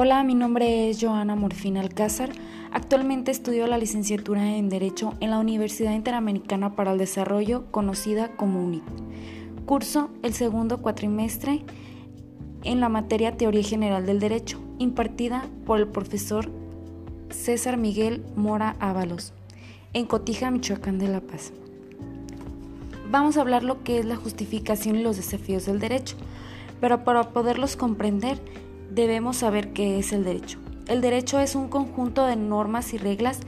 Hola, mi nombre es Joana Morfina Alcázar. Actualmente estudio la licenciatura en Derecho en la Universidad Interamericana para el Desarrollo, conocida como UNIT. Curso el segundo cuatrimestre en la materia Teoría General del Derecho, impartida por el profesor César Miguel Mora Ábalos, en Cotija, Michoacán de La Paz. Vamos a hablar lo que es la justificación y los desafíos del derecho, pero para poderlos comprender, debemos saber qué es el derecho. El derecho es un conjunto de normas y reglas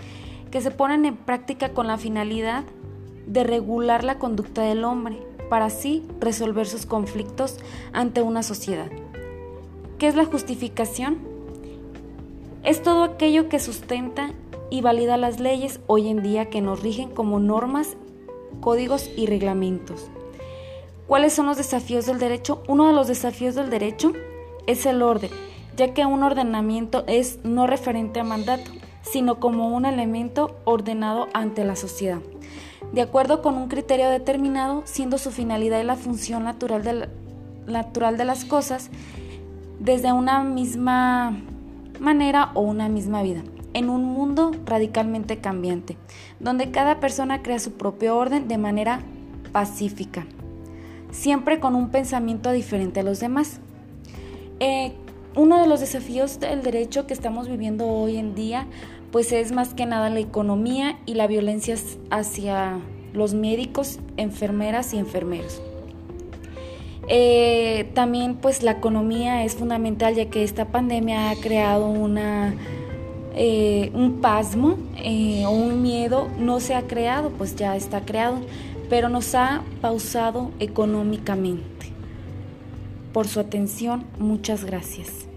que se ponen en práctica con la finalidad de regular la conducta del hombre para así resolver sus conflictos ante una sociedad. ¿Qué es la justificación? Es todo aquello que sustenta y valida las leyes hoy en día que nos rigen como normas, códigos y reglamentos. ¿Cuáles son los desafíos del derecho? Uno de los desafíos del derecho es el orden, ya que un ordenamiento es no referente a mandato, sino como un elemento ordenado ante la sociedad, de acuerdo con un criterio determinado, siendo su finalidad y la función natural de, natural de las cosas desde una misma manera o una misma vida, en un mundo radicalmente cambiante, donde cada persona crea su propio orden de manera pacífica, siempre con un pensamiento diferente a los demás. Eh, uno de los desafíos del derecho que estamos viviendo hoy en día, pues es más que nada la economía y la violencia hacia los médicos, enfermeras y enfermeros. Eh, también pues la economía es fundamental ya que esta pandemia ha creado una, eh, un pasmo o un miedo, no se ha creado, pues ya está creado, pero nos ha pausado económicamente por su atención. Muchas gracias.